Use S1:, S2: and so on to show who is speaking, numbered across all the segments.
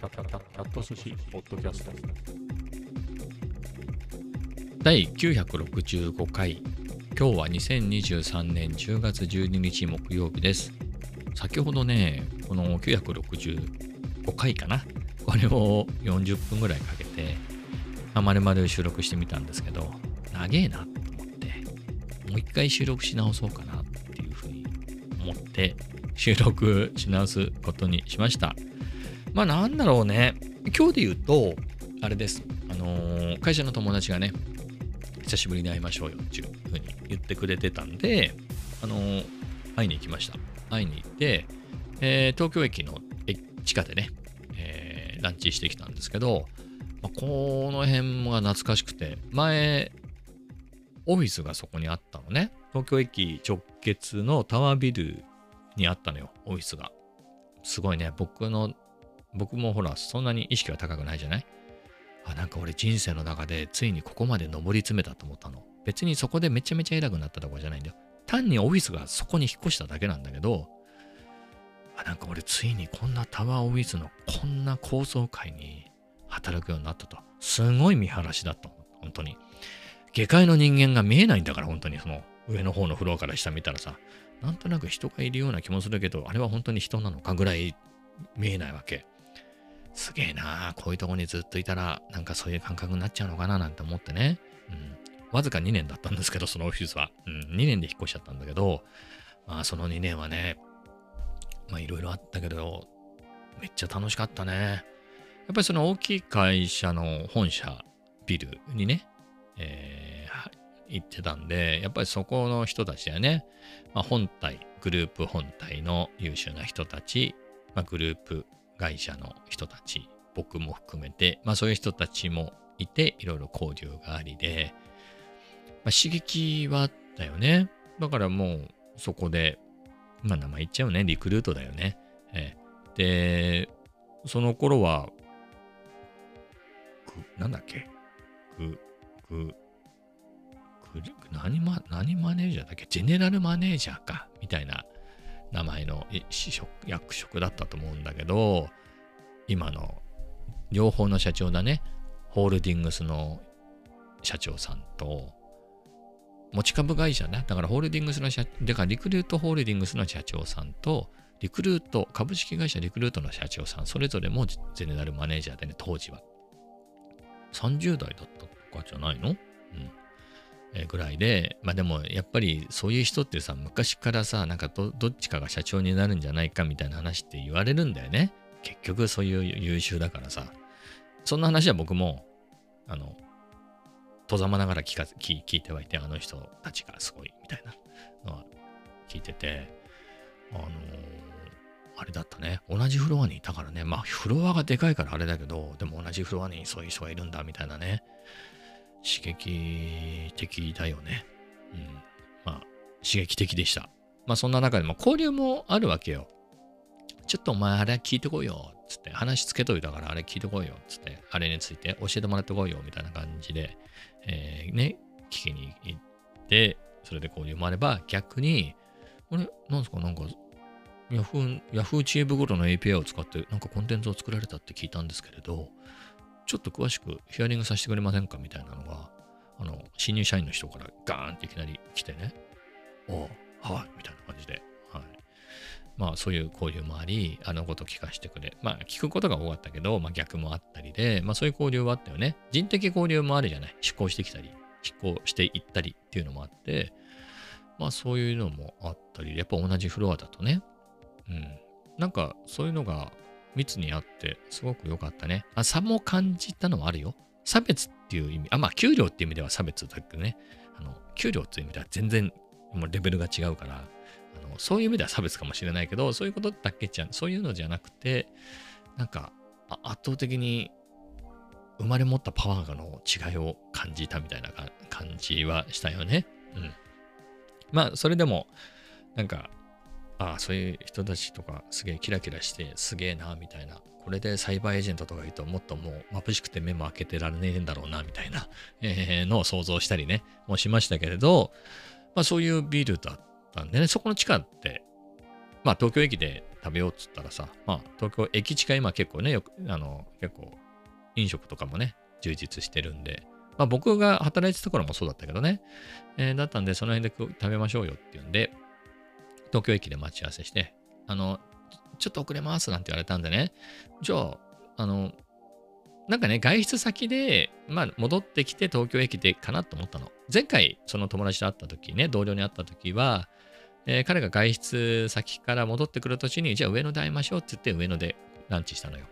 S1: キャット寿司ポッドキャスト
S2: 第965回今日は2023年10月12日木曜日です先ほどねこの965回かなこれを40分ぐらいかけて、まあ、丸々収録してみたんですけど長えなと思ってもう一回収録し直そうかなっていうふうに思って収録し直すことにしましたまあなんだろうね。今日で言うと、あれです。あのー、会社の友達がね、久しぶりに会いましょうよっていうふうに言ってくれてたんで、あのー、会いに行きました。会いに行って、えー、東京駅の地下でね、えー、ランチしてきたんですけど、まあ、この辺が懐かしくて、前、オフィスがそこにあったのね。東京駅直結のタワービルにあったのよ、オフィスが。すごいね、僕の僕もほら、そんなに意識は高くないじゃない？あ、なんか俺人生の中でついにここまで上り詰めたと思ったの。別にそこでめちゃめちゃ偉くなったとこじゃないんだよ。単にオフィスがそこに引っ越しただけなんだけど、あ、なんか俺ついにこんなタワーオフィスのこんな高層階に働くようになったと。すごい見晴らしだった。本当に。下界の人間が見えないんだから、本当にその上の方のフロアから下見たらさ、なんとなく人がいるような気もするけど、あれは本当に人なのかぐらい見えないわけ。すげえなこういうとこにずっといたら、なんかそういう感覚になっちゃうのかななんて思ってね。うん。わずか2年だったんですけど、そのオフィスは。うん、2年で引っ越しちゃったんだけど、まあその2年はね、まあいろいろあったけど、めっちゃ楽しかったね。やっぱりその大きい会社の本社ビルにね、えー、行ってたんで、やっぱりそこの人たちだよね、まあ、本体、グループ本体の優秀な人たち、まあ、グループ会社の人たち、僕も含めて、まあそういう人たちもいて、いろいろ交流がありで、まあ、刺激はあったよね。だからもうそこで、まあ名前言っちゃうね、リクルートだよね。えー、で、その頃は、なんだっけ？ぐ、ぐ、ぐ、何マ何マネージャーだっけ？ジェネラルマネージャーか。みたいな名前の役職だったと思うんだけど、今の両方の社長だね、ホールディングスの社長さんと、持ち株会社ね、だからホールディングスの社、だからリクルートホールディングスの社長さんと、リクルート、株式会社リクルートの社長さん、それぞれもゼネラルマネージャーでね、当時は。30代だったとかじゃないの？うん。ぐらいで、まあでもやっぱりそういう人ってさ、昔からさ、なんかどっちかが社長になるんじゃないかみたいな話って言われるんだよね。結局そういう優秀だからさ。そんな話は僕も、あの、とざまながら聞か聞聞いてはいて、あの人たちがすごいみたいなのは聞いてて、あのー、あれだったね。同じフロアにいたからね。まあフロアがでかいからあれだけど、でも同じフロアにそういう人がいるんだみたいなね。刺激的だよね。うん。まあ、刺激的でした。まあ、そんな中でも交流もあるわけよ。ちょっとお前あれ聞いてこいよ。つって、話つけといたからあれ聞いてこいよ。つって、あれについて教えてもらってこいよ。みたいな感じで、えー、ね、聞きに行って、それで交流もあれば、逆に、あれ？なんすか？なんか、ヤフー、ヤフー知恵袋の API を使って、なんかコンテンツを作られたって聞いたんですけれど、ちょっと詳しくヒアリングさせてくれませんかみたいなのが、あの、新入社員の人からガーンっていきなり来てね、おはい、みたいな感じで、はい。まあ、そういう交流もあり、あのこと聞かせてくれ。まあ、聞くことが多かったけど、まあ、逆もあったりで、まあ、そういう交流はあったよね。人的交流もあるじゃない。出向してきたり、出向していったりっていうのもあって、まあ、そういうのもあったり、やっぱ同じフロアだとね、うん。なんか、そういうのが密にあって、すごく良かったね。あ差も感じたのもあるよ。差別っていう意味、あ、まあ、給料っていう意味では差別だけどね、あの、給料っていう意味では全然もうレベルが違うから、あのそういう意味では差別かもしれないけど、そういうことだけじゃ、そういうのじゃなくて、なんか、圧倒的に生まれ持ったパワーの違いを感じたみたいな感じはしたよね。うん。まあ、それでも、なんか、ああ、そういう人たちとかすげえキラキラしてすげえな、みたいな。これでサイバーエージェントとかいるともっともう眩しくて目も開けてられねえんだろうな、みたいな、えー、のを想像したりね、もしましたけれど、まあそういうビルだったんでね、そこの地下って、まあ東京駅で食べようっつったらさ、まあ、東京駅近い今結構ね、よく、あの、結構、飲食とかもね、充実してるんで、まあ僕が働いてたところもそうだったけどね、えーだったんで、その辺で食べましょうよっていうんで、東京駅で待ち合わせして、あの、ちょっと遅れますなんて言われたんでね、じゃあ、あの、なんかね、外出先で、まあ、戻ってきて東京駅でかなと思ったの。前回、その友達と会った時ね、同僚に会った時は、えー彼が外出先から戻ってくる途中に、じゃあ上野で会いましょうって言って上野でランチしたのよ。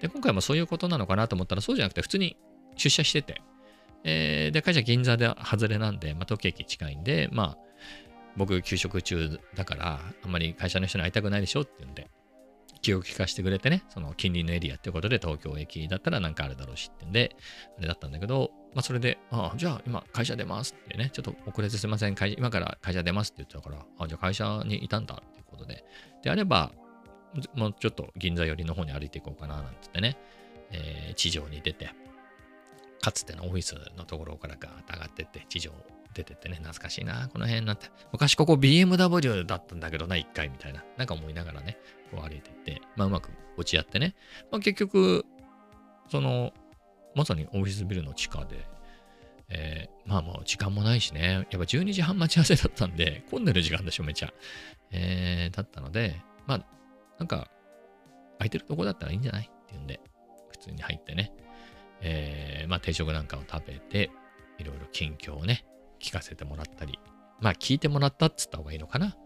S2: で、今回もそういうことなのかなと思ったら、そうじゃなくて普通に出社してて、えーで、会社銀座で外れなんで、まあ、東京駅近いんで、まあ、僕休職中だから、あんまり会社の人に会いたくないでしょって言うんで、気を利かせてくれてね、その近隣のエリアってことで東京駅だったらなんかあるだろうしってんで、あれだったんだけど、まあそれで、ああ、じゃあ今会社出ますってね、ちょっと遅れてすいません、今から会社出ますって言ってたから、あじゃあ会社にいたんだっていうことで、であれば、もうちょっと銀座寄りの方に歩いていこうかななんつってね、えー地上に出て、かつてのオフィスのところからガーッと上がってって、地上出ててね、懐かしいな、この辺なんて。昔ここ BMW だったんだけどな、一回みたいな。なんか思いながらね、こう歩いてって、まあうまく落ち合ってね。まあ結局、その、まさにオフィスビルの地下で、えーまあもう時間もないしね、やっぱ12時半待ち合わせだったんで、混んでる時間でしょ、めちゃ。えーだったので、まあ、なんか、空いてるとこだったらいいんじゃないっていうんで、普通に入ってね、えーまあ定食なんかを食べて、いろいろ近況をね、聞かせてもらったり、まあ聞いてもらったっつった方がいいのかな。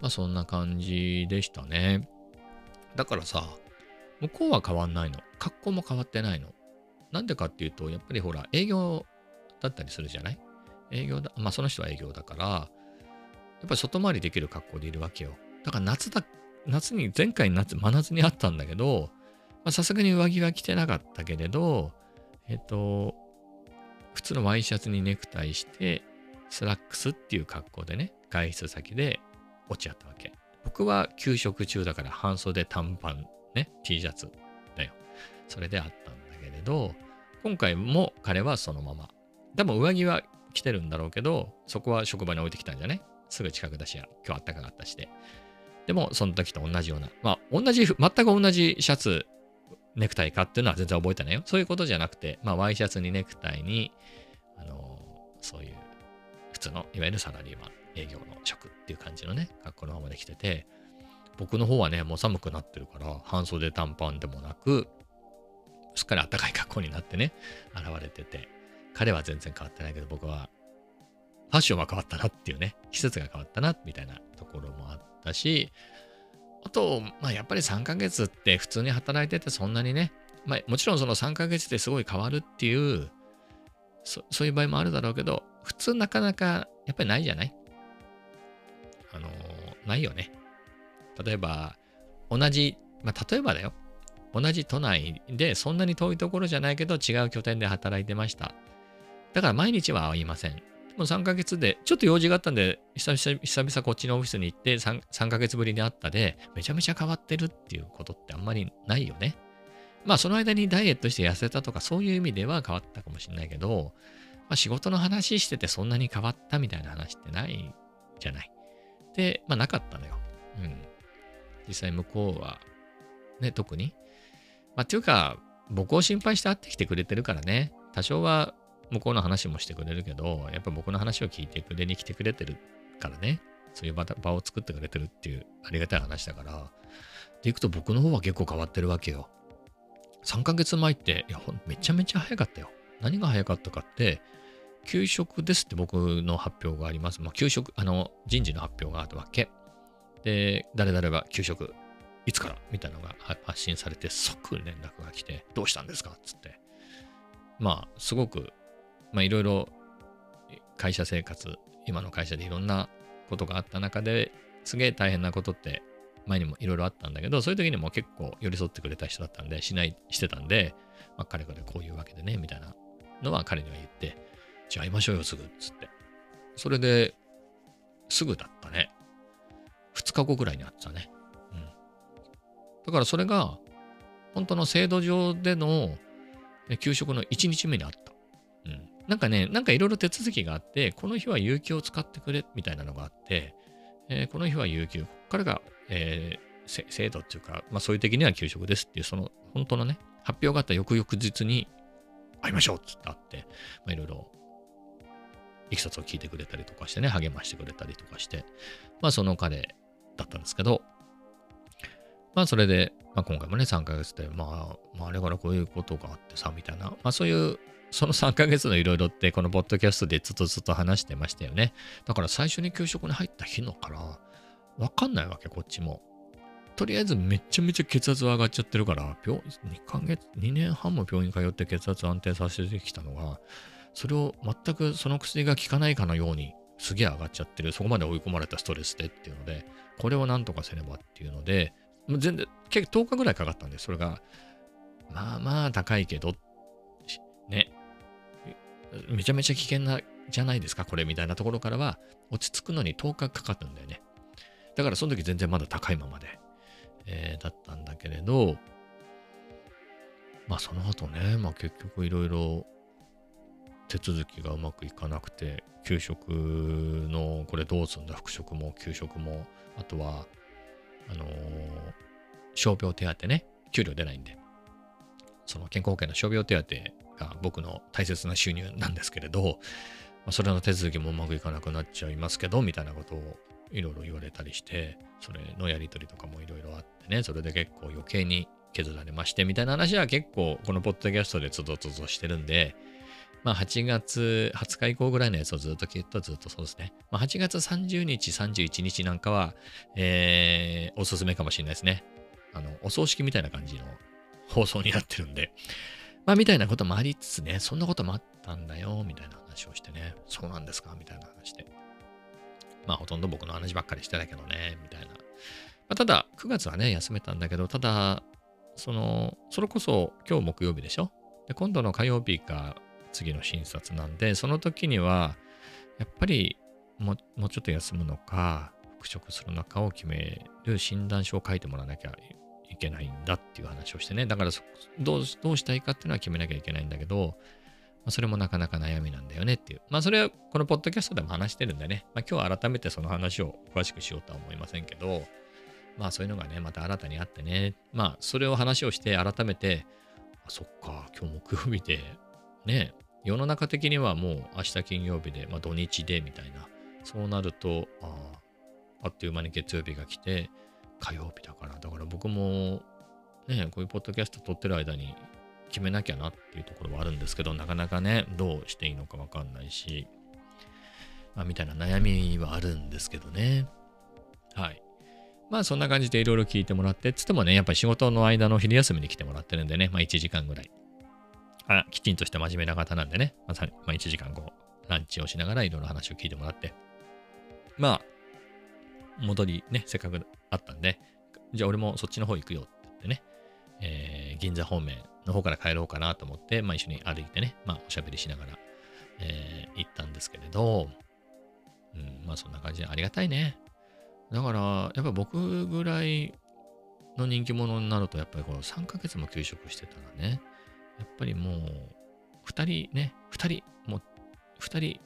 S2: まあそんな感じでしたね。だからさ、向こうは変わんないの。格好も変わってないの。なんでかっていうと、やっぱりほら、営業だったりするじゃない？営業だ、まあその人は営業だから、やっぱり外回りできる格好でいるわけよ。だから夏だ、夏に、前回夏、真夏に会ったんだけど、さすがに上着は着てなかったけれど、えっと、普通のワイシャツにネクタイして、スラックスっていう格好でね、外出先で落ち合ったわけ。僕は休職中だから半袖短パンね、T シャツだよ。それで会ったんだけれど、今回も彼はそのまま。多分上着は着てるんだろうけど、そこは職場に置いてきたんじゃねすぐ近くだしや、今日あったかかったして。でも、その時と同じような。まあ、同じ、全く同じシャツ、ネクタイかっていうのは全然覚えてないよ。そういうことじゃなくて、まあ、ワイシャツにネクタイに、あのそういう、通の、いわゆるサラリーマン、営業の職っていう感じのね、格好のままで来てて、僕の方はね、もう寒くなってるから、半袖短パンでもなく、すっかり暖かい格好になってね、現れてて、彼は全然変わってないけど、僕は、ファッションは変わったなっていうね、季節が変わったな、みたいなところもあったし、あと、まあ、やっぱり3ヶ月って普通に働いててそんなにね、まあ、もちろんその3ヶ月ですごい変わるっていう、そそういう場合もあるだろうけど、普通なかなかやっぱりないじゃない？あのーないよね。例えば、同じ、まあ、例えばだよ。同じ都内でそんなに遠いところじゃないけど違う拠点で働いてました。だから毎日は会いません。でも3ヶ月で、ちょっと用事があったんで、久々久々こっちのオフィスに行って 3, 3ヶ月ぶりに会ったで、めちゃめちゃ変わってるっていうことってあんまりないよね。まあその間にダイエットして痩せたとかそういう意味では変わったかもしれないけど、まあ仕事の話しててそんなに変わったみたいな話ってないじゃない。で、まあなかったのよ。うん。実際向こうは、ね、特に。まあっていうか、僕を心配して会ってきてくれてるからね、多少は向こうの話もしてくれるけど、やっぱ僕の話を聞いてくれに来てくれてるからね、そういう場場を作ってくれてるっていうありがたい話だから、でいくと僕の方は結構変わってるわけよ。3ヶ月前って、いや、めちゃめちゃ早かったよ。何が早かったかって、給食ですって僕の発表があります。まあ、給食、あの、人事の発表があったわけ。で、誰々が給食、いつからみたいなのが発信されて、即連絡が来て、どうしたんですかつって。まあ、すごく、まあ、いろいろ会社生活、今の会社でいろんなことがあった中で、すげえ大変なことって前にもいろいろあったんだけど、そういう時にも結構寄り添ってくれた人だったんで、しない、してたんで、まあ、彼からこういうわけでね、みたいなのは彼には言って、じゃあ会いましょうよ、すぐ、つって。それで、すぐだったね。2日後ぐらいに会ってたね。うん。だからそれが、本当の制度上でのえ給食の1日目にあった。うん。なんかね、なんかいろいろ手続きがあって、この日は有給を使ってくれみたいなのがあって、えーこの日は有給、ここからが、えー制度っていうか、まあそういう的には給食ですっていう、その本当のね、発表があった翌々日に会いましょうっつってあって、まあいろいろいきさつを聞いてくれたりとかしてね、励ましてくれたりとかして、まあその彼だったんですけど、まあそれで、まあ今回もね、3ヶ月で、まあ、まああれからこういうことがあってさ、みたいな、まあそういう、その3ヶ月のいろいろって、このポッドキャストでずっとずっと話してましたよね。だから最初に給食に入った日のから、わかんないわけ、こっちも。とりあえずめちゃめちゃ血圧は上がっちゃってるから、病2ヶ月、2年半も病院通って血圧安定させてきたのが、それを全くその薬が効かないかのように、すげえ上がっちゃってる。そこまで追い込まれたストレスでっていうので、これをなんとかせねばっていうので、もう全然、結構10日ぐらいかかったんで、それが、まあまあ高いけど、ね、めちゃめちゃ危険な、じゃないですか、これみたいなところからは、落ち着くのに10日かかったんだよね。だからその時全然まだ高いままで、えーだったんだけれど、まあその後ね、まあ結局いろいろ手続きがうまくいかなくて、給食のこれどうすんだ、復職も給食も、あとは、あのー傷病手当ね、給料出ないんで、その健康保険の傷病手当が僕の大切な収入なんですけれど、まあ、それの手続きもうまくいかなくなっちゃいますけど、みたいなことをいろいろ言われたりして、それのやりとりとかもいろいろあってね、それで結構余計に削られまして、みたいな話は結構このポッドキャストでつどつどしてるんで、まあ8月20日以降ぐらいのやつをずっと聞いたずっとそうですね。まあ8月30日、31日なんかは、えー、おすすめかもしれないですね。あの、お葬式みたいな感じの放送になってるんで、まあみたいなこともありつつね、そんなこともあったんだよ、みたいな話をしてね、そうなんですかみたいな話で。まあほとんど僕の話ばっかりしてたけどね、みたいな。まあ、ただ、9月はね、休めたんだけど、ただ、その、それこそ今日木曜日でしょ？で、今度の火曜日が次の診察なんで、その時には、やっぱりもうもうちょっと休むのか、復職するのかを決める診断書を書いてもらわなきゃいけないんだっていう話をしてね。だからどうどうしたいかっていうのは決めなきゃいけないんだけど、まあ、それもなかなか悩みなんだよねっていう。まあそれはこのポッドキャストでも話してるんでね、まあ今日改めてその話を詳しくしようとは思いませんけど、まあそういうのがね、また新たにあってね、まあそれを話をして改めて、あ、そっか、今日木曜日で、ね、世の中的にはもう明日金曜日で、まあ土日でみたいな、そうなると、ああ、っという間に月曜日が来て、火曜日だから、だから僕も、ね、こういうポッドキャスト撮ってる間に決めなきゃなっていうところはあるんですけど、なかなかね、どうしていいのかわかんないし、まあ、みたいな悩みはあるんですけどね。はい。まあそんな感じでいろいろ聞いてもらって、つってもね、やっぱり仕事の間の昼休みに来てもらってるんでね、まあ1時間ぐらい。あきちんとした真面目な方なんでね、まあ、まあ、1時間こう、ランチをしながらいろいろ話を聞いてもらって、まあ、戻りね、せっかくあったんで、じゃあ俺もそっちの方行くよって言ってね、えー銀座方面の方から帰ろうかなと思って、まあ一緒に歩いてね、まあおしゃべりしながら、えー行ったんですけれど、うん、まあそんな感じでありがたいね。だから、やっぱ僕ぐらいの人気者になると、やっぱりこの3ヶ月も休職してたらね、やっぱりもう、2人ね、2人、もう、2人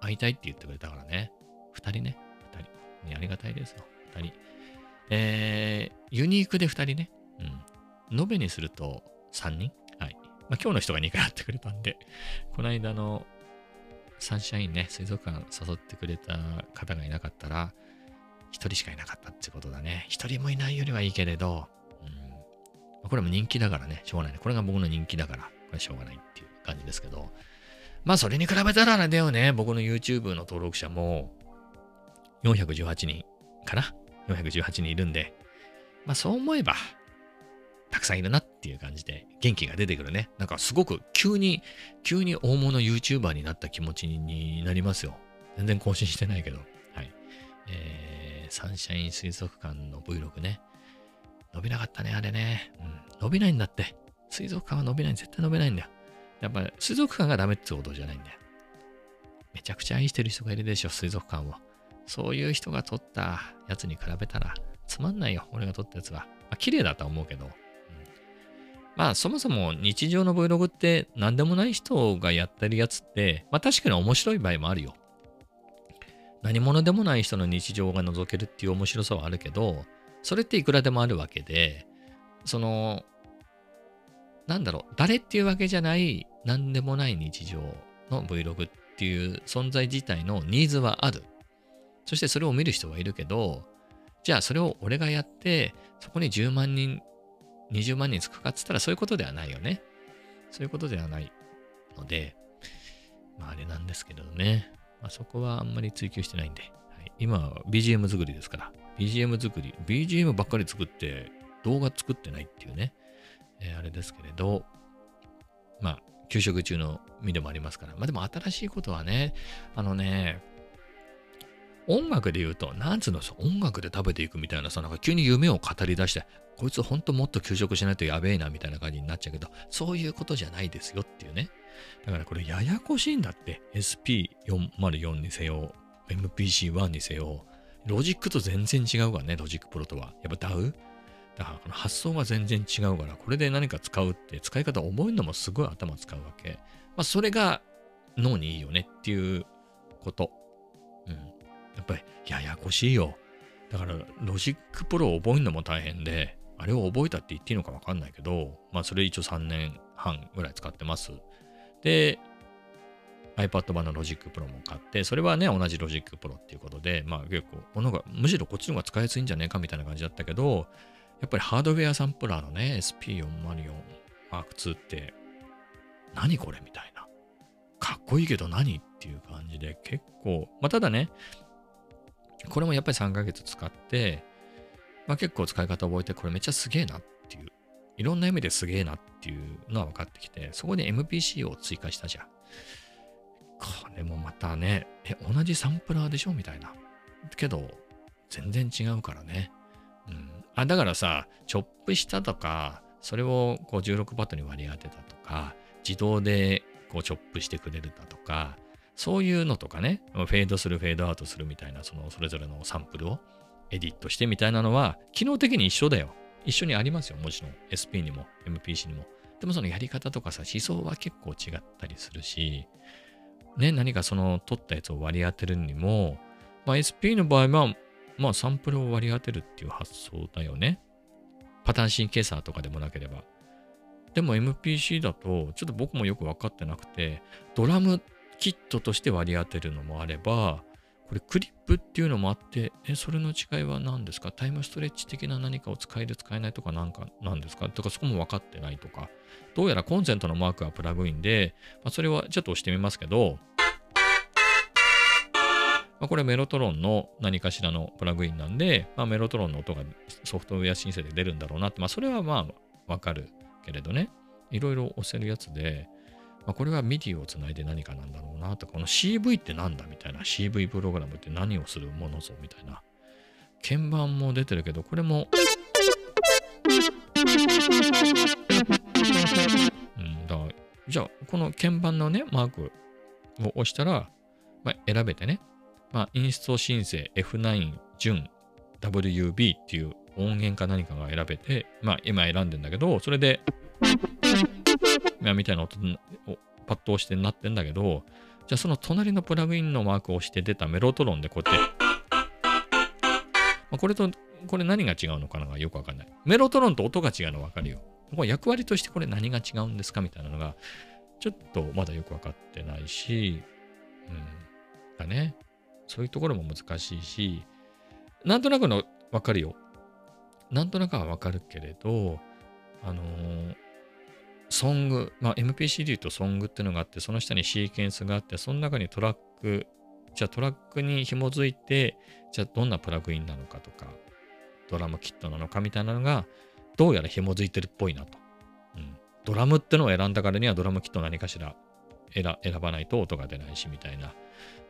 S2: 会いたいって言ってくれたからね、2人ね、2人。ね、ありがたいですよ、2人。えー、ユニークで2人ね、うん。延べにすると3人はい。まあ、今日の人が2回会ってくれたんで、この間のサンシャインね、水族館誘ってくれた方がいなかったら、1人しかいなかったってことだね。1人もいないよりはいいけれど、これも人気だからね、しょうがないね。これが僕の人気だから、これしょうがないっていう感じですけど、まあそれに比べたらあれだよね、僕の YouTube の登録者も418人かな ?418 人いるんで、まあそう思えば、たくさんいるなっていう感じで元気が出てくるね。なんかすごく急に、急に大物 YouTuber になった気持ちになりますよ。全然更新してないけど。はい。えー、サンシャイン水族館の Vlog ね。伸びなかったね、あれね。うん。伸びないんだって。水族館は伸びない。絶対伸びないんだよ。やっぱり水族館がダメってことじゃないんだよ。めちゃくちゃ愛してる人がいるでしょ、水族館を。そういう人が撮ったやつに比べたら、つまんないよ、俺が撮ったやつは。まあ、綺麗だと思うけど。うんまあ、そもそも日常の Vlog って何でもない人がやってるやつって、まあ確かに面白い場合もあるよ。何者でもない人の日常が覗けるっていう面白さはあるけど、それっていくらでもあるわけで、その、なんだろう、誰っていうわけじゃない、なんでもない日常の Vlog っていう存在自体のニーズはある。そしてそれを見る人はいるけど、じゃあそれを俺がやって、そこに10万人、20万人つくかっつったらそういうことではないよね。そういうことではないので、まああれなんですけどね。まあ、そこはあんまり追求してないんで。はい、今は BGM 作りですから。BGM 作り、BGM ばっかり作って動画作ってないっていうね。えーあれですけれど、まあ、休職中の身でもありますから。まあでも新しいことはね、あのね、音楽で言うと、なんつうのさ、音楽で食べていくみたいなさ、なんか急に夢を語り出して、こいつほんともっと休職しないとやべえなみたいな感じになっちゃうけど、そういうことじゃないですよっていうね。だからこれややこしいんだって。SP404 にせよ、MPC1 にせよ、ロジックと全然違うからね、 Logic Pro とは。やっぱ DAW? だからこの発想が全然違うから、これで何か使うって、使い方を覚えるのもすごい頭使うわけ。まあ、それが脳にいいよねっていうこと。うん。やっぱりややこしいよ。だから、 Logic Pro を覚えるのも大変で、あれを覚えたって言っていいのかわかんないけど、まあ、それ一応3年半ぐらい使ってます。で、iPad 版の Logic Pro も買って、それはね、同じ Logic Pro っていうことで、まあ結構、なんかむしろこっちの方が使いやすいんじゃねえかみたいな感じだったけど、やっぱりハードウェアサンプラーのね、SP404 Mark2 って、何これみたいな。かっこいいけど何っていう感じで結構、まあただね、これもやっぱり3ヶ月使って、まあ結構使い方覚えて、これめっちゃすげえなっていう、いろんな意味ですげえなっていうのは分かってきて、そこに MPC を追加したじゃん。これもまたね、え、同じサンプラーでしょ？みたいな。けど、全然違うからね。うん。あ、だからさ、チョップしたとか、それをこう16バットに割り当てたとか、自動でこうチョップしてくれるだとか、そういうのとかね、フェードする、フェードアウトするみたいな、そのそれぞれのサンプルをエディットしてみたいなのは、機能的に一緒だよ。一緒にありますよ、もちろん。SP にも MPC にも。でもそのやり方とかさ、思想は結構違ったりするし、ね、何かその取ったやつを割り当てるにも、まあ、SP の場合は、まあサンプルを割り当てるっていう発想だよね。パターンシンケーサーとかでもなければ。でも MPC だと、ちょっと僕もよく分かってなくて、ドラムキットとして割り当てるのもあれば、これクリップっていうのもあって、え、それの違いは何ですか？タイムストレッチ的な何かを使える使えないとかなんかなんですか？とかそこも分かってないとか、どうやらコンセントのマークはプラグインで、まあ、それはちょっと押してみますけど、まあ、これメロトロンの何かしらのプラグインなんで、まあ、メロトロンの音がソフトウェア申請で出るんだろうなって、まあ、それはまあわかるけれどね、いろいろ押せるやつで、まあ、これは MIDI をつないで何かなんだろうなとか、この CV ってなんだみたいな、CV プログラムって何をするものぞみたいな。鍵盤も出てるけど、これも、うん、だ、じゃあ、この鍵盤のね、マークを押したら、まあ、選べてね、まあ、インスト申請 F9 準 WB っていう音源か何かが選べて、まあ、今選んでんだけど、それで、みたいな音をパッと押してなってんだけど、じゃあその隣のプラグインのマークを押して出たメロトロンでこうやって、まあ、これと、これ何が違うのかながよくわかんない。メロトロンと音が違うのわかるよ。これ役割としてこれ何が違うんですかみたいなのが、ちょっとまだよくわかってないし、うん、だね。そういうところも難しいし、なんとなくのわかるよ。なんとなくはわかるけれど、あのーソング、まあ、MPC で言うとソングっていうのがあって、その下にシーケンスがあって、その中にトラック、じゃあトラックに紐づいて、じゃあどんなプラグインなのかとか、ドラムキットなのかみたいなのが、どうやら紐づいてるっぽいなと。うん、ドラムってのを選んだからにはドラムキット何かしら選ばないと音が出ないしみたいな。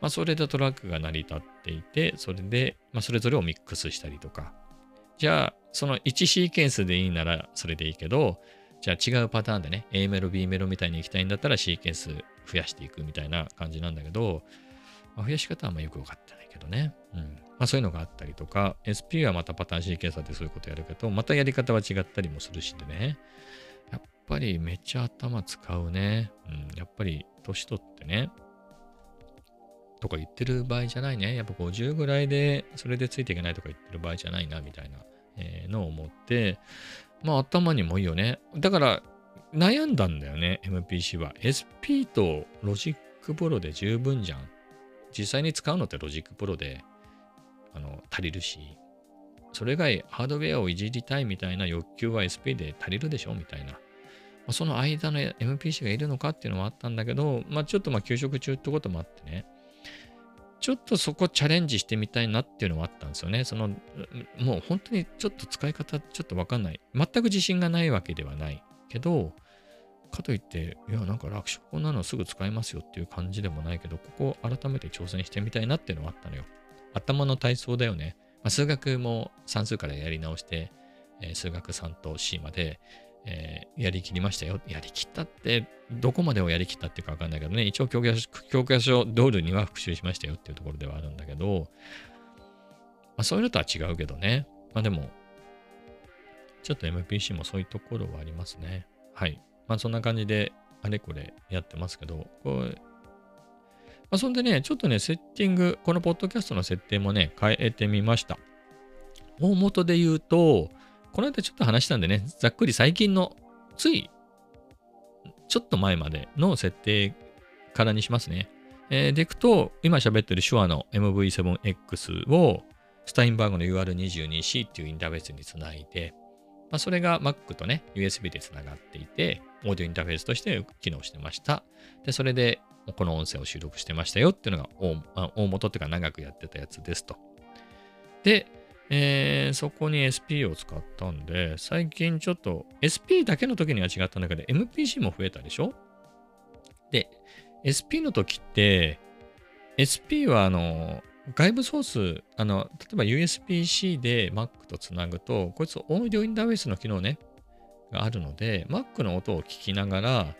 S2: まあ、それでトラックが成り立っていて、それで、まあ、それぞれをミックスしたりとか。じゃあ、その1シーケンスでいいならそれでいいけど、じゃあ違うパターンでね、A メロ、B メロみたいに行きたいんだったらシーケンス増やしていくみたいな感じなんだけど、まあ、増やし方はあんまよくわかってないけどね。うん。まあそういうのがあったりとか、SP はまたパターンシーケンサーでそういうことやるけど、またやり方は違ったりもするしでね。やっぱりめっちゃ頭使うね。うん。やっぱり年取ってね。とか言ってる場合じゃないね。やっぱ50ぐらいでそれでついていけないとか言ってる場合じゃないな、みたいなえーのを持って、まあ頭にもいいよね。だから悩んだんだよね、MPC は。SP と Logic Pro で十分じゃん。実際に使うのって Logic Pro であの足りるし、それ以外ハードウェアをいじりたいみたいな欲求は SP で足りるでしょ？みたいな。その間の MPC がいるのかっていうのもあったんだけど、まあちょっとまあ休職中ってこともあってね、ちょっとそこチャレンジしてみたいなっていうのもあったんですよね。その、もう本当にちょっと使い方ちょっとわかんない。全く自信がないわけではないけど、かといって、いや、なんか楽勝こんなのすぐ使えますよっていう感じでもないけど、ここ改めて挑戦してみたいなっていうのはあったのよ。頭の体操だよね。まあ、数学も算数からやり直して、え数学3と C まで、えーやりきりましたよ。やりきったって、どこまでをやりきったっていうかわかんないけどね、一応教科書教科書通りには復習しましたよっていうところではあるんだけど、まあ、そういうのとは違うけどね。まあでも、ちょっと MPC もそういうところはありますね。はい。まあそんな感じで、あれこれやってますけど、これ、まあそんでね、ちょっとね、セッティング、このポッドキャストの設定もね、変えてみました。大元で言うと、この間ちょっと話したんでね、ざっくり最近の、つい、ちょっと前までの設定からにしますね。えーでいくと、今喋ってる手話の MV7X を、スタインバーグの UR22C っていうインターフェースにつないで、まあ、それが Mac とね、USB でつながっていて、オーディオインターフェースとして機能してました。で、それでこの音声を収録してましたよっていうのが大大元っていうか長くやってたやつですと。で、えーそこに SP を使ったんで、最近ちょっと SP だけの時には違ったんだけど、MPC も増えたでしょ？で、SP の時って、SP はあの、外部ソース、あの、例えば USB-C で Mac とつなぐと、こいつオーディオインターフェースの機能ね、があるので、Mac の音を聞きながら、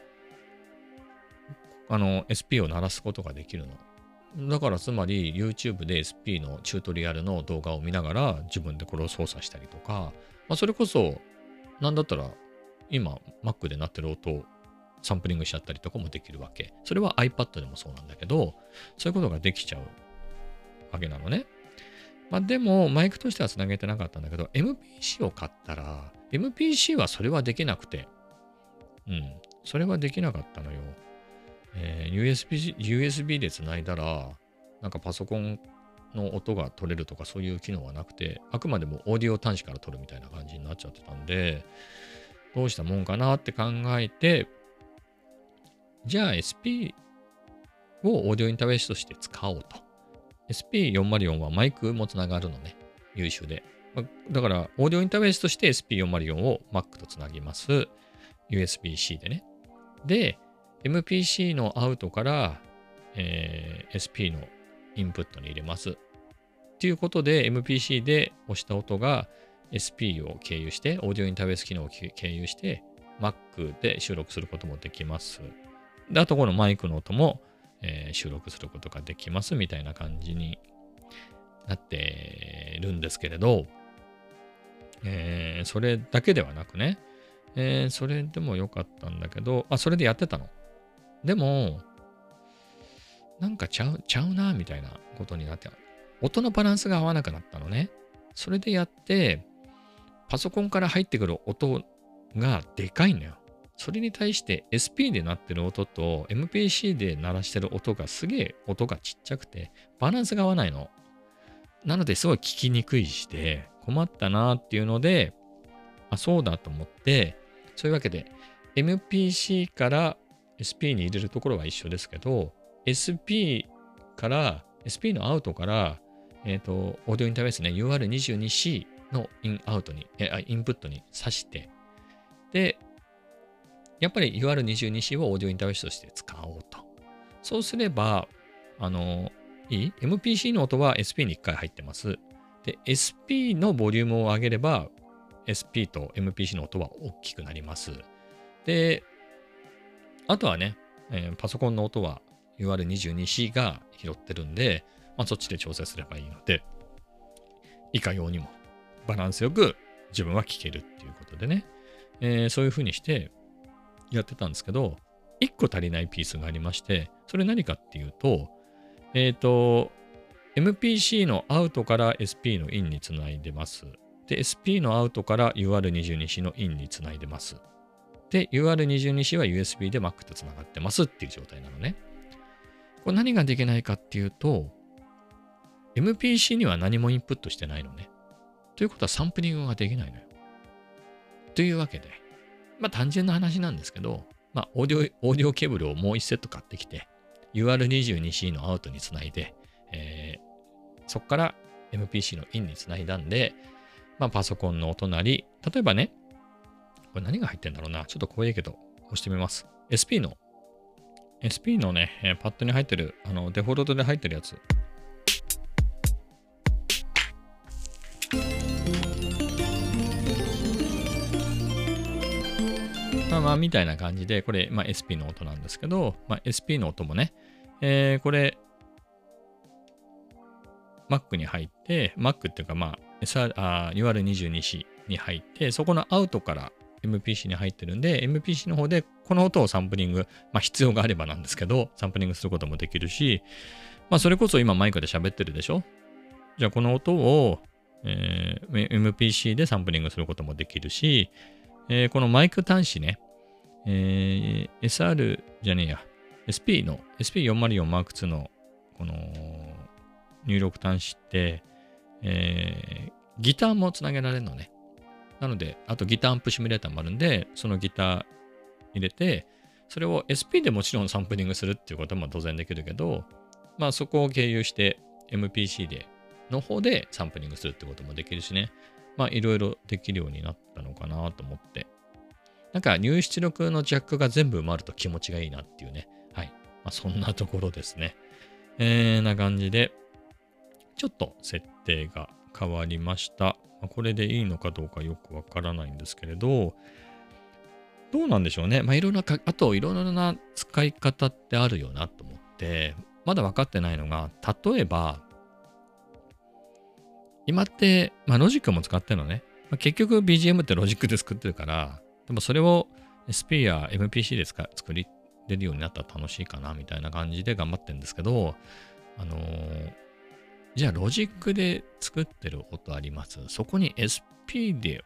S2: あの、SP を鳴らすことができるの。だからつまり YouTube で SP のチュートリアルの動画を見ながら自分でこれを操作したりとか、まあ、それこそ、なんだったら今 Mac で鳴ってる音をサンプリングしちゃったりとかもできるわけ。それは iPad でもそうなんだけど、そういうことができちゃうわけなのね。まあでも、マイクとしてはつなげてなかったんだけど、MPC を買ったら、MPC はそれはできなくて、うん、それはできなかったのよ。えー USB, USB でつないだら、なんかパソコンの音が取れるとかそういう機能はなくて、あくまでもオーディオ端子から取るみたいな感じになっちゃってたんで、どうしたもんかなって考えて、じゃあ SP をオーディオインターフェースとして使おうと。SP404 はマイクもつながるのね。優秀で。だから、オーディオインターフェースとして SP404 を Mac とつなぎます。USB-C でね。で、MPC のアウトから、えー SP のインプットに入れます。っていうことで、MPC で押した音が SP を経由して、オーディオインターフェース機能を経由して、Mac で収録することもできます。で、あとこのマイクの音も、えー収録することができますみたいな感じになってるんですけれど、えーそれだけではなくね、えーそれでもよかったんだけど、あ、それでやってたの？でも、なんかちゃう、ちゃうな、みたいなことになって、音のバランスが合わなくなったのね。それでやって、パソコンから入ってくる音がでかいのよ。それに対して SP で鳴ってる音と MPC で鳴らしてる音がすげえ音がちっちゃくてバランスが合わないの。なのですごい聞きにくいして困ったなーっていうので、あ、そうだと思って、そういうわけで MPC から SP に入れるところは一緒ですけど、SP から SP のアウトから、えっ、と、オーディオインターフェースね、UR22C のインアウトに、えあインプットに挿して、で、やっぱり UR22C をオーディオインターフェースとして使おうと。そうすれば、あの、いい ?MPC の音は SP に1回入ってます。で、SP のボリュームを上げれば、SP と MPC の音は大きくなります。で、あとはね、えーパソコンの音は UR22C が拾ってるんで、まあ、そっちで調整すればいいので、いかようにもバランスよく自分は聴けるっていうことでね、えーそういう風にしてやってたんですけど、1個足りないピースがありまして、それ何かっていうと、えっ、と、MPC のアウトから SP のインにつないでます。で、SP のアウトから UR22C のインにつないでます。で、UR22C は USB で Mac とつながってますっていう状態なのね。これ何ができないかっていうと、MPC には何もインプットしてないのね。ということはサンプリングができないのよ。というわけで、まあ単純な話なんですけど、まあオーディオ、オーディオケーブルをもう一セット買ってきて、UR22C のアウトにつないで、えーそこから MPC のインにつないだんで、まあパソコンのお隣、例えばね、これ何が入ってんだろうな。ちょっと怖いけど、押してみます。SP の、SP のね、えーパッドに入ってる、あの、デフォルトで入ってるやつ。まあまあ、みたいな感じで、これ、まあ、SP の音なんですけど、まあ、SP の音もね、えーこれ、Mac に入って、Mac っていうか、まあ、SR UR22C に入って、そこのアウトから MPC に入ってるんで、MPC の方でこの音をサンプリング、まあ必要があればなんですけど、サンプリングすることもできるし、まあそれこそ今マイクで喋ってるでしょ？じゃあこの音を、えー MPC でサンプリングすることもできるし、えーこのマイク端子ね、えー SR じゃねえや、SP の SP404M2 のこの入力端子って、えーギターもつなげられるのね。なので、あとギターアンプシミュレーターもあるんで、そのギター入れて、それを SP でもちろんサンプリングするっていうことも当然できるけど、まあそこを経由して MPC での方でサンプリングするってこともできるしね。まあいろいろできるようになったのかなと思って。なんか入出力のジャックが全部埋まると気持ちがいいなっていうね。はい。まあそんなところですね。えー、な感じで、ちょっと設定が変わりました。まこれでいいのかどうかよくわからないんですけれど、どうなんでしょうね。まあいろんなか、あといろいろな使い方ってあるよなと思って、まだ分かってないのが、例えば、今って、まあロジックも使ってるのね。まあ、結局 BGM ってロジックで作ってるから、でもそれを SP や MPC で作り出るようになったら楽しいかなみたいな感じで頑張ってるんですけど、あのーじゃあロジックで作ってる音あります。そこに SP で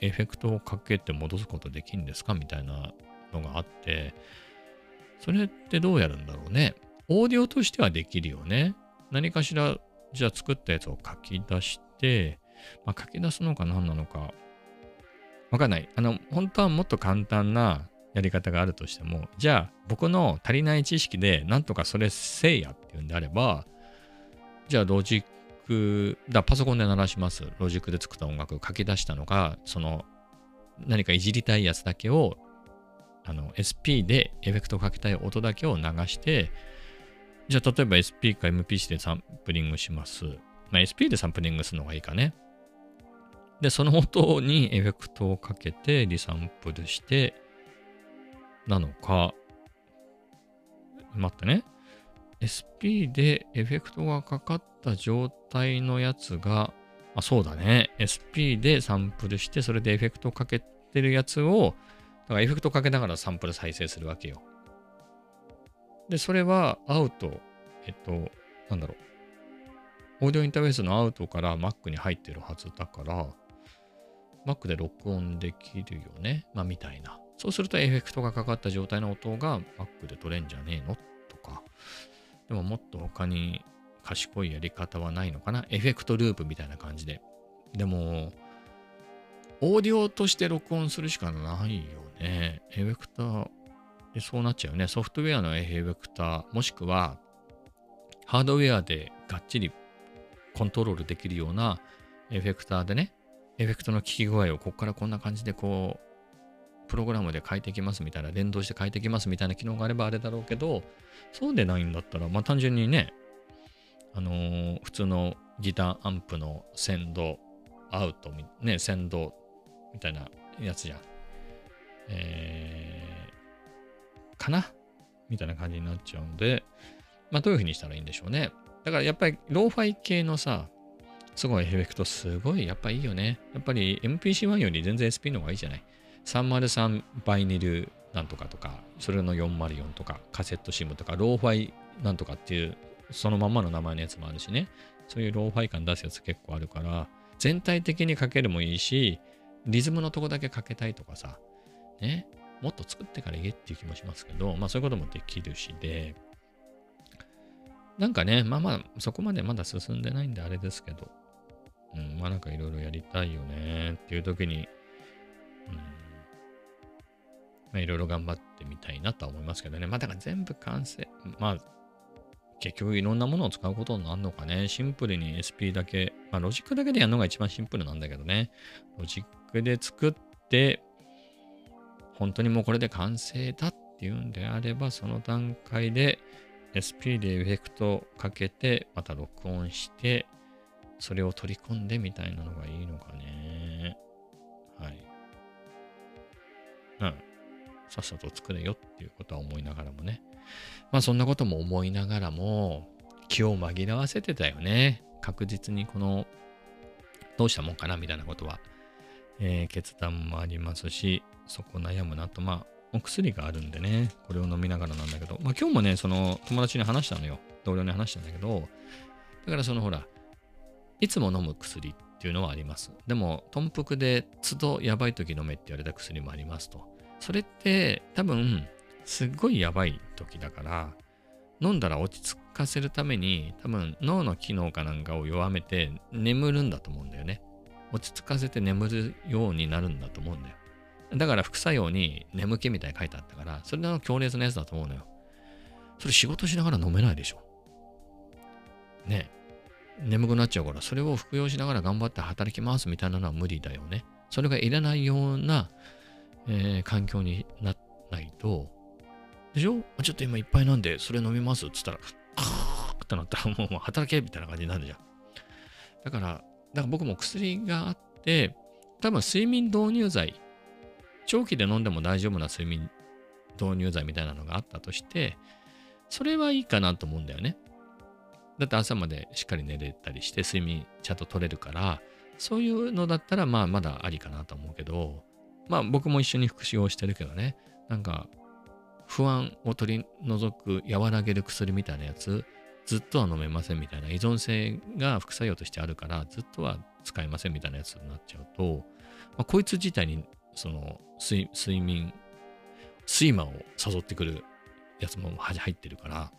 S2: エフェクトをかけて戻すことできるんですかみたいなのがあって、それってどうやるんだろうね。オーディオとしてはできるよね。何かしら、じゃあ作ったやつを書き出して、まあ、書き出すのか何なのか、わかんない。あの、本当はもっと簡単なやり方があるとしても、じゃあ僕の足りない知識でなんとかそれせいやっていうんであれば、じゃあロジック、だパソコンで鳴らします。ロジックで作った音楽を書き出したのが、その何かいじりたいやつだけをあの SP でエフェクトをかけたい音だけを流して、じゃあ例えば SP か MPC でサンプリングします。まあ、SP でサンプリングするのがいいかね。で、その音にエフェクトをかけてリサンプルして、なのか、待ってね。SP でエフェクトがかかった状態のやつが、あ、そうだね。SP でサンプルして、それでエフェクトかけてるやつを、だからエフェクトかけながらサンプル再生するわけよ。で、それはアウト、えっと、なんだろう。オーディオインターフェースのアウトから Mac に入ってるはずだから、Mac で録音できるよね。まあ、みたいな。そうするとエフェクトがかかった状態の音が Mac で取れんじゃねえの？とか。でももっと他に賢いやり方はないのかな？エフェクトループみたいな感じで。でも、オーディオとして録音するしかないよね。エフェクターそうなっちゃうよね。ソフトウェアのエフェクター、もしくはハードウェアでがっちりコントロールできるようなエフェクターでね、エフェクトの効き具合をここからこんな感じでこう、プログラムで変えていきますみたいな、連動して変えていきますみたいな機能があればあれだろうけど、そうでないんだったら、まあ単純にね、あのー普通のギターアンプのセンド、アウト、ね、センドみたいなやつじゃん。えー、かな？みたいな感じになっちゃうんで、まあどういう風にしたらいいんでしょうね。だからやっぱりローファイ系のさ、すごいエフェクトすごいやっぱいいよね。やっぱり MPC1 より全然 SP の方がいいじゃない。303 Vinyl なんとかとか、それの404とか、カセットシムとか、ローファイなんとかっていう、そのままの名前のやつもあるしね。そういうローファイ感出すやつ結構あるから、全体的にかけるもいいし、リズムのとこだけかけたいとかさ、ね、もっと作ってから言えっていう気もしますけど、まあそういうこともできるしで、なんかね、まあまあ、そこまでまだ進んでないんであれですけど、うん、まあなんかいろいろやりたいよねっていう時に、うん、まあいろいろ頑張ってみたいなとは思いますけどね。まあだから全部完成、まあ結局いろんなものを使うことになるのかね。シンプルに SP だけ、まあロジックだけでやるのが一番シンプルなんだけどね。ロジックで作って、本当にもうこれで完成だっていうんであれば、その段階で SP でエフェクトかけて、また録音して、それを取り込んでみたいなのがいいのかね。はい。うん。さっさと作れよっていうことは思いながらもね。まあそんなことも思いながらも、気を紛らわせてたよね。確実にこの、どうしたもんかなみたいなことは、えー、決断もありますし、そこ悩むなと、まあ、お薬があるんでね、これを飲みながらなんだけど、まあ今日もね、その友達に話したのよ。同僚に話したんだけど、だからそのほら、いつも飲む薬っていうのはあります。でも、頓服で都度やばい時飲めって言われた薬もありますと。それって多分、すっごいやばい時だから、飲んだら落ち着かせるために、多分脳の機能かなんかを弱めて眠るんだと思うんだよね。落ち着かせて眠るようになるんだと思うんだよ。だから副作用に眠気みたいに書いてあったから、それの強烈なやつだと思うのよ。それ仕事しながら飲めないでしょ。ね眠くなっちゃうから、それを服用しながら頑張って働きますみたいなのは無理だよね。それがいらないような、えー、環境にならないと、でしょ？ちょっと今いっぱいなんで、それ飲みます？っつったら、カーってなったらもう働けみたいな感じになるじゃん。だから、だから僕も薬があって、多分睡眠導入剤長期で飲んでも大丈夫な睡眠導入剤みたいなのがあったとして、それはいいかなと思うんだよね。だって朝までしっかり寝れたりして睡眠ちゃんと取れるから、そういうのだったらまあまだありかなと思うけど、まあ僕も一緒に復習をしてるけどね、なんか不安を取り除く和らげる薬みたいなやつ、ずっとは飲めませんみたいな依存性が副作用としてあるから、ずっとは使えませんみたいなやつになっちゃうと、まあ、こいつ自体にその睡睡眠、睡魔を誘ってくるやつも入ってるから、ま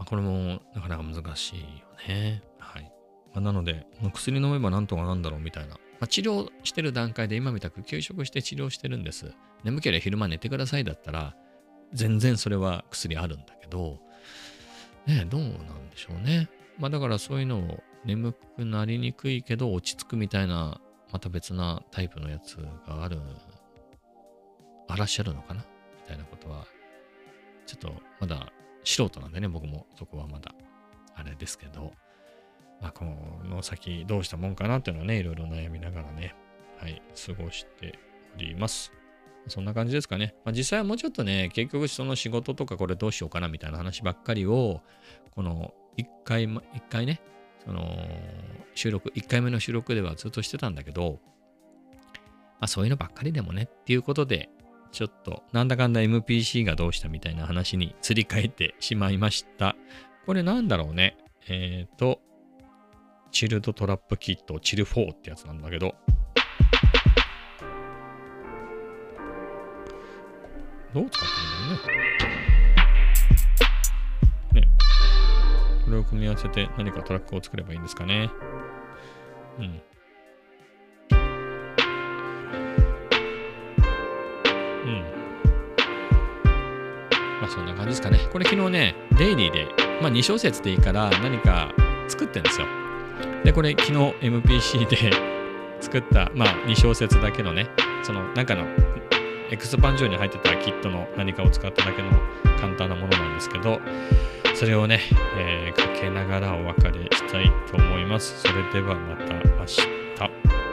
S2: あ、これもなかなか難しいよね。はい。まあ、なので、薬飲めばなんとかなんだろうみたいな。まあ、治療してる段階で今みたく休職して治療してるんです。眠ければ昼間寝てくださいだったら、全然それは薬あるんだけど、ねどうなんでしょうね。まあだからそういうのを眠くなりにくいけど落ち着くみたいなまた別なタイプのやつがある、あらっしゃるのかな？みたいなことは、ちょっとまだ素人なんでね、僕もそこはまだあれですけど、あ、この先どうしたもんかなっていうのはね、いろいろ悩みながらね、はい、過ごしております。そんな感じですかね。まあ、実際はもうちょっとね、結局その仕事とかこれどうしようかなみたいな話ばっかりを、この一回、一回ね、その収録、1回目の収録ではずっとしてたんだけど、まあそういうのばっかりでもねっていうことで、ちょっとなんだかんだ MPC がどうしたみたいな話に釣り替えてしまいました。これなんだろうね。えっ、ー、と、チルドトラップキット、チル4ってやつなんだけど、どう使ってるんだろうね。これを組み合わせて何かトラックを作ればいいんですかね。うん。うん。まあそんな感じですかね。これ昨日ね、デイリーで、まあ2小節でいいから何か作ってんですよ。で、これ昨日 MPC で 作った、まあ2小節だけのね、その中のエクスパンジョンに入ってたキットの何かを使っただけの簡単なものなんですけど、それをね、えー、かけながらお別れしたいと思います。それではまた明日。